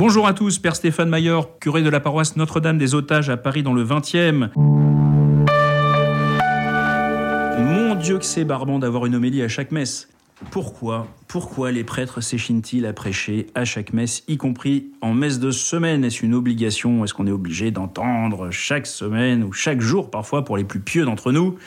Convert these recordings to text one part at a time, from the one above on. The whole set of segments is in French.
Bonjour à tous, Père Stéphane Maillard, curé de la paroisse Notre-Dame des Otages à Paris dans le 20e. Mon Dieu que c'est barbant d'avoir une homélie à chaque messe. Pourquoi Pourquoi les prêtres s'échinent-ils à prêcher à chaque messe, y compris en messe de semaine? Est-ce une obligation? Est-ce qu'on est obligé d'entendre chaque semaine ou chaque jour parfois pour les plus pieux d'entre nous?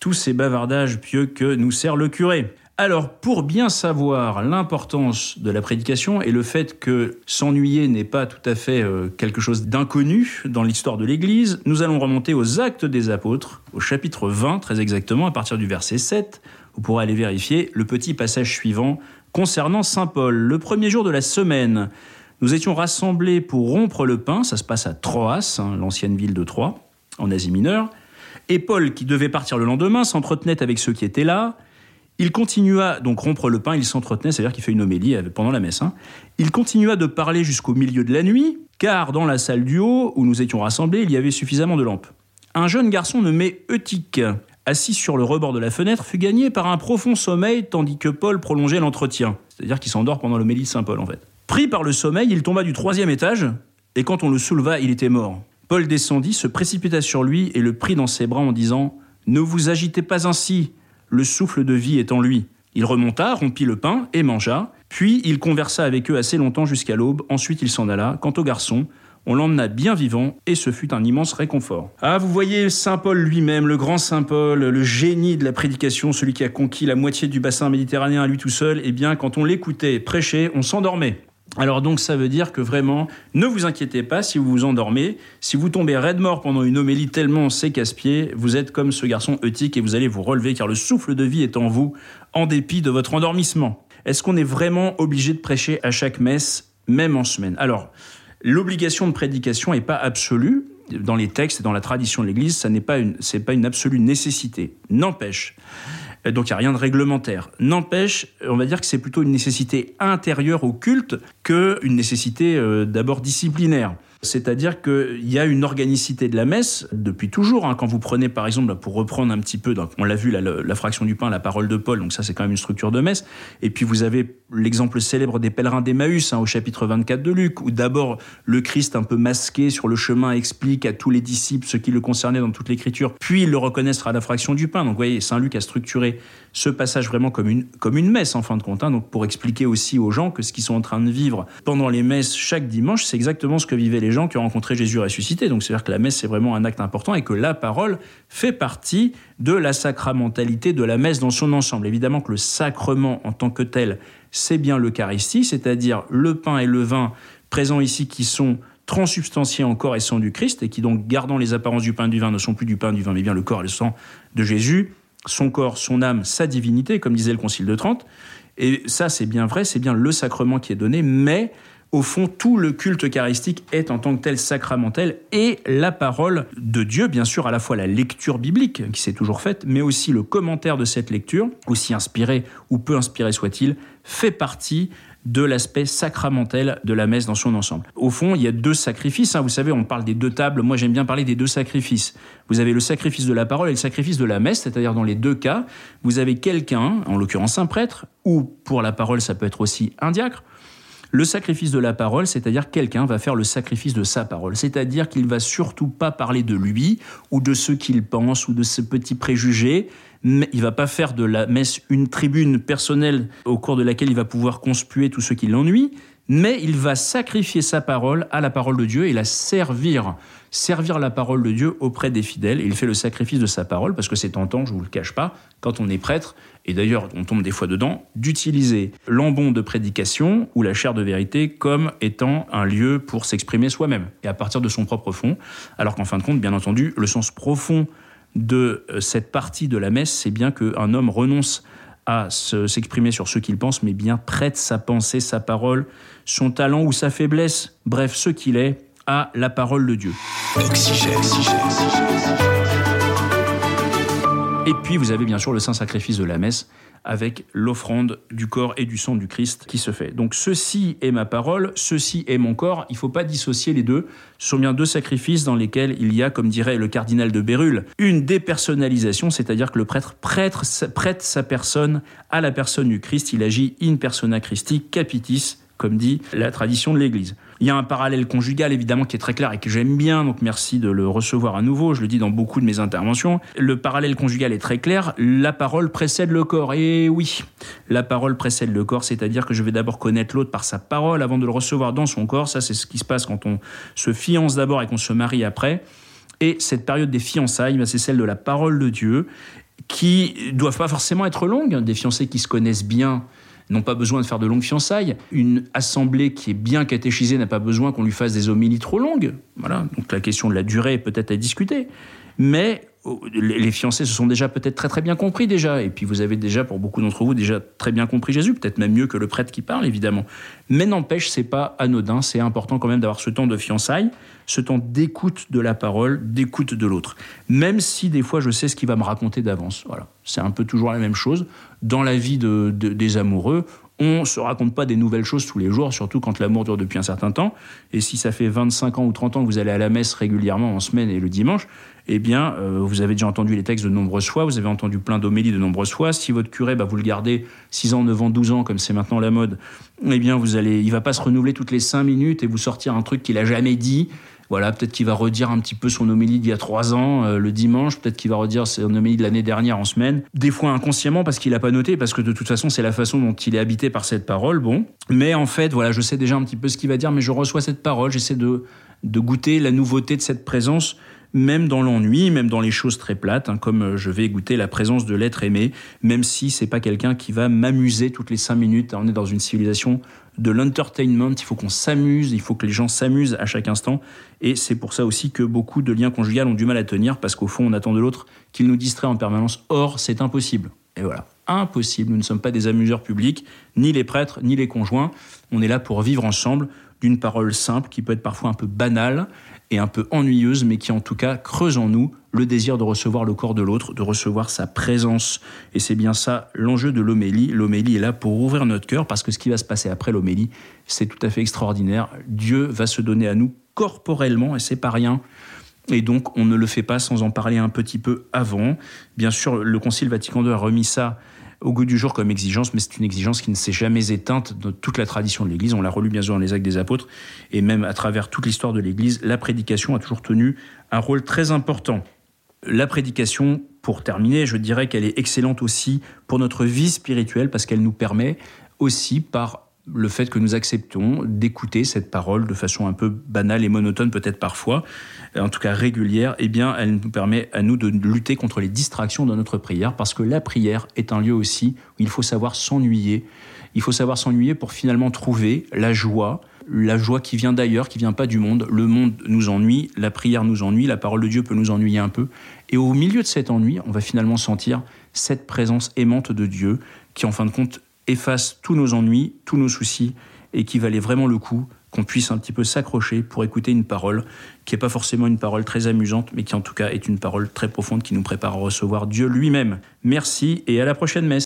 Tous ces bavardages pieux que nous sert le curé alors, pour bien savoir l'importance de la prédication et le fait que s'ennuyer n'est pas tout à fait euh, quelque chose d'inconnu dans l'histoire de l'Église, nous allons remonter aux actes des apôtres, au chapitre 20 très exactement, à partir du verset 7. Vous pourrez aller vérifier le petit passage suivant concernant Saint Paul. Le premier jour de la semaine, nous étions rassemblés pour rompre le pain, ça se passe à Troas, hein, l'ancienne ville de Troie, en Asie mineure, et Paul, qui devait partir le lendemain, s'entretenait avec ceux qui étaient là, il continua, donc rompre le pain, il s'entretenait, c'est-à-dire qu'il fait une homélie pendant la messe. Hein. Il continua de parler jusqu'au milieu de la nuit, car dans la salle du haut, où nous étions rassemblés, il y avait suffisamment de lampes. Un jeune garçon nommé Eutique, assis sur le rebord de la fenêtre, fut gagné par un profond sommeil tandis que Paul prolongeait l'entretien. C'est-à-dire qu'il s'endort pendant l'homélie de Saint Paul, en fait. Pris par le sommeil, il tomba du troisième étage, et quand on le souleva, il était mort. Paul descendit, se précipita sur lui et le prit dans ses bras en disant Ne vous agitez pas ainsi, le souffle de vie est en lui. Il remonta, rompit le pain et mangea, puis il conversa avec eux assez longtemps jusqu'à l'aube, ensuite il s'en alla. Quant au garçon, on l'emmena bien vivant et ce fut un immense réconfort. Ah, vous voyez Saint Paul lui-même, le grand Saint Paul, le génie de la prédication, celui qui a conquis la moitié du bassin méditerranéen à lui tout seul, eh bien, quand on l'écoutait prêcher, on s'endormait. Alors donc ça veut dire que vraiment, ne vous inquiétez pas si vous vous endormez, si vous tombez raide mort pendant une homélie tellement c'est casse-pied, vous êtes comme ce garçon eutique et vous allez vous relever car le souffle de vie est en vous en dépit de votre endormissement. Est-ce qu'on est vraiment obligé de prêcher à chaque messe, même en semaine? Alors, l'obligation de prédication n'est pas absolue. Dans les textes et dans la tradition de l'Église, ça n'est pas pas une absolue nécessité. N'empêche, donc il n'y a rien de réglementaire. N'empêche, on va dire que c'est plutôt une nécessité intérieure au culte qu'une nécessité euh, d'abord disciplinaire. C'est-à-dire qu'il y a une organicité de la messe depuis toujours. Hein. Quand vous prenez par exemple, pour reprendre un petit peu, on l'a vu, la, fraction du pain, la parole de Paul, donc ça c'est quand même une structure de messe. Et puis vous avez l'exemple célèbre des pèlerins d'Emmaüs hein, au chapitre 24 de Luc, où d'abord le Christ un peu masqué sur le chemin explique à tous les disciples ce qui le concernait dans toute l'écriture, puis ils le reconnaissent à la fraction du pain. Donc vous voyez, Saint Luc a structuré ce passage vraiment comme une, comme une messe en fin de compte, hein. donc pour expliquer aussi aux gens que ce qu'ils sont en train de vivre pendant les messes chaque dimanche, c'est exactement ce que vivaient les gens qui ont rencontré Jésus ressuscité. Donc c'est-à-dire que la messe c'est vraiment un acte important et que la parole fait partie de la sacramentalité de la messe dans son ensemble. Évidemment que le sacrement en tant que tel, c'est bien l'Eucharistie, c'est-à-dire le pain et le vin présents ici qui sont transubstantiés en corps et sang du Christ et qui donc gardant les apparences du pain et du vin ne sont plus du pain et du vin mais bien le corps et le sang de Jésus son corps, son âme, sa divinité, comme disait le Concile de Trente. Et ça, c'est bien vrai, c'est bien le sacrement qui est donné, mais au fond, tout le culte eucharistique est en tant que tel sacramentel et la parole de Dieu, bien sûr, à la fois la lecture biblique qui s'est toujours faite, mais aussi le commentaire de cette lecture, aussi inspiré ou peu inspiré soit-il, fait partie de l'aspect sacramentel de la messe dans son ensemble. Au fond, il y a deux sacrifices. Hein. Vous savez, on parle des deux tables. Moi, j'aime bien parler des deux sacrifices. Vous avez le sacrifice de la parole et le sacrifice de la messe, c'est-à-dire dans les deux cas, vous avez quelqu'un, en l'occurrence un prêtre, ou pour la parole, ça peut être aussi un diacre, le sacrifice de la parole, c'est-à-dire quelqu'un va faire le sacrifice de sa parole, c'est-à-dire qu'il va surtout pas parler de lui ou de ce qu'il pense ou de ce petit préjugé, mais il va pas faire de la messe une tribune personnelle au cours de laquelle il va pouvoir conspuer tout ce qui l'ennuie, mais il va sacrifier sa parole à la parole de Dieu et la servir, servir la parole de Dieu auprès des fidèles. il fait le sacrifice de sa parole parce que c'est tentant, je vous le cache pas, quand on est prêtre, et d'ailleurs on tombe des fois dedans, d'utiliser l'ambon de prédication ou la chair de vérité comme étant un lieu pour s'exprimer soi-même et à partir de son propre fond, alors qu'en fin de compte, bien entendu, le sens profond de euh, cette partie de la messe, c'est bien qu'un homme renonce à s'exprimer sur ce qu'il pense, mais bien prête sa pensée, sa parole, son talent ou sa faiblesse, bref, ce qu'il est, à la parole de Dieu. Et puis vous avez bien sûr le saint sacrifice de la messe avec l'offrande du corps et du sang du Christ qui se fait. Donc ceci est ma parole, ceci est mon corps. Il ne faut pas dissocier les deux. Ce sont bien deux sacrifices dans lesquels il y a, comme dirait le cardinal de Bérulle, une dépersonnalisation, c'est-à-dire que le prêtre prête sa personne à la personne du Christ. Il agit in persona Christi capitis comme dit la tradition de l'Église. Il y a un parallèle conjugal évidemment qui est très clair et que j'aime bien, donc merci de le recevoir à nouveau, je le dis dans beaucoup de mes interventions. Le parallèle conjugal est très clair, la parole précède le corps. Et oui, la parole précède le corps, c'est-à-dire que je vais d'abord connaître l'autre par sa parole avant de le recevoir dans son corps. Ça, c'est ce qui se passe quand on se fiance d'abord et qu'on se marie après. Et cette période des fiançailles, ben, c'est celle de la parole de Dieu, qui doivent pas forcément être longues. Des fiancés qui se connaissent bien n'ont pas besoin de faire de longues fiançailles. Une assemblée qui est bien catéchisée n'a pas besoin qu'on lui fasse des homélies trop longues. Voilà. Donc la question de la durée est peut-être à discuter. Mais oh, les fiancés se sont déjà peut-être très très bien compris déjà, et puis vous avez déjà pour beaucoup d'entre vous déjà très bien compris Jésus, peut-être même mieux que le prêtre qui parle évidemment. Mais n'empêche, c'est pas anodin, c'est important quand même d'avoir ce temps de fiançailles, ce temps d'écoute de la parole, d'écoute de l'autre. Même si des fois je sais ce qu'il va me raconter d'avance. Voilà, c'est un peu toujours la même chose dans la vie de, des amoureux. On se raconte pas des nouvelles choses tous les jours, surtout quand l'amour dure depuis un certain temps. Et si ça fait 25 ans ou 30 ans que vous allez à la messe régulièrement en semaine et le dimanche, eh bien, euh, vous avez déjà entendu les textes de nombreuses fois, vous avez entendu plein d'homélies de nombreuses fois. Si votre curé, bah, vous le gardez 6 ans, 9 ans, 12 ans, comme c'est maintenant la mode, eh bien, vous allez, il va pas se renouveler toutes les 5 minutes et vous sortir un truc qu'il a jamais dit. Voilà, peut-être qu'il va redire un petit peu son homélie d'il y a trois ans euh, le dimanche, peut-être qu'il va redire son homélie de l'année dernière en semaine. Des fois inconsciemment parce qu'il n'a pas noté, parce que de toute façon c'est la façon dont il est habité par cette parole. Bon, mais en fait, voilà, je sais déjà un petit peu ce qu'il va dire, mais je reçois cette parole, j'essaie de de goûter la nouveauté de cette présence même dans l'ennui, même dans les choses très plates, hein, comme euh, je vais goûter la présence de l'être aimé, même si c'est pas quelqu'un qui va m'amuser toutes les cinq minutes. On est dans une civilisation de l'entertainment, il faut qu'on s'amuse, il faut que les gens s'amusent à chaque instant, et c'est pour ça aussi que beaucoup de liens conjugaux ont du mal à tenir, parce qu'au fond, on attend de l'autre qu'il nous distrait en permanence. Or, c'est impossible. Et voilà, impossible. Nous ne sommes pas des amuseurs publics, ni les prêtres, ni les conjoints. On est là pour vivre ensemble d'une parole simple qui peut être parfois un peu banale et un peu ennuyeuse, mais qui en tout cas creuse en nous le désir de recevoir le corps de l'autre, de recevoir sa présence. Et c'est bien ça l'enjeu de l'homélie. L'homélie est là pour ouvrir notre cœur, parce que ce qui va se passer après l'homélie, c'est tout à fait extraordinaire. Dieu va se donner à nous corporellement, et c'est pas rien. Et donc, on ne le fait pas sans en parler un petit peu avant. Bien sûr, le Concile Vatican II a remis ça au goût du jour comme exigence, mais c'est une exigence qui ne s'est jamais éteinte dans toute la tradition de l'Église. On l'a relu bien sûr dans les actes des apôtres, et même à travers toute l'histoire de l'Église, la prédication a toujours tenu un rôle très important. La prédication, pour terminer, je dirais qu'elle est excellente aussi pour notre vie spirituelle, parce qu'elle nous permet aussi, par le fait que nous acceptons d'écouter cette parole de façon un peu banale et monotone peut-être parfois, en tout cas régulière, eh bien elle nous permet à nous de lutter contre les distractions dans notre prière parce que la prière est un lieu aussi où il faut savoir s'ennuyer. Il faut savoir s'ennuyer pour finalement trouver la joie, la joie qui vient d'ailleurs, qui vient pas du monde. Le monde nous ennuie, la prière nous ennuie, la parole de Dieu peut nous ennuyer un peu. Et au milieu de cet ennui, on va finalement sentir cette présence aimante de Dieu qui en fin de compte efface tous nos ennuis, tous nos soucis, et qui valait vraiment le coup qu'on puisse un petit peu s'accrocher pour écouter une parole qui n'est pas forcément une parole très amusante, mais qui en tout cas est une parole très profonde qui nous prépare à recevoir Dieu lui-même. Merci et à la prochaine messe.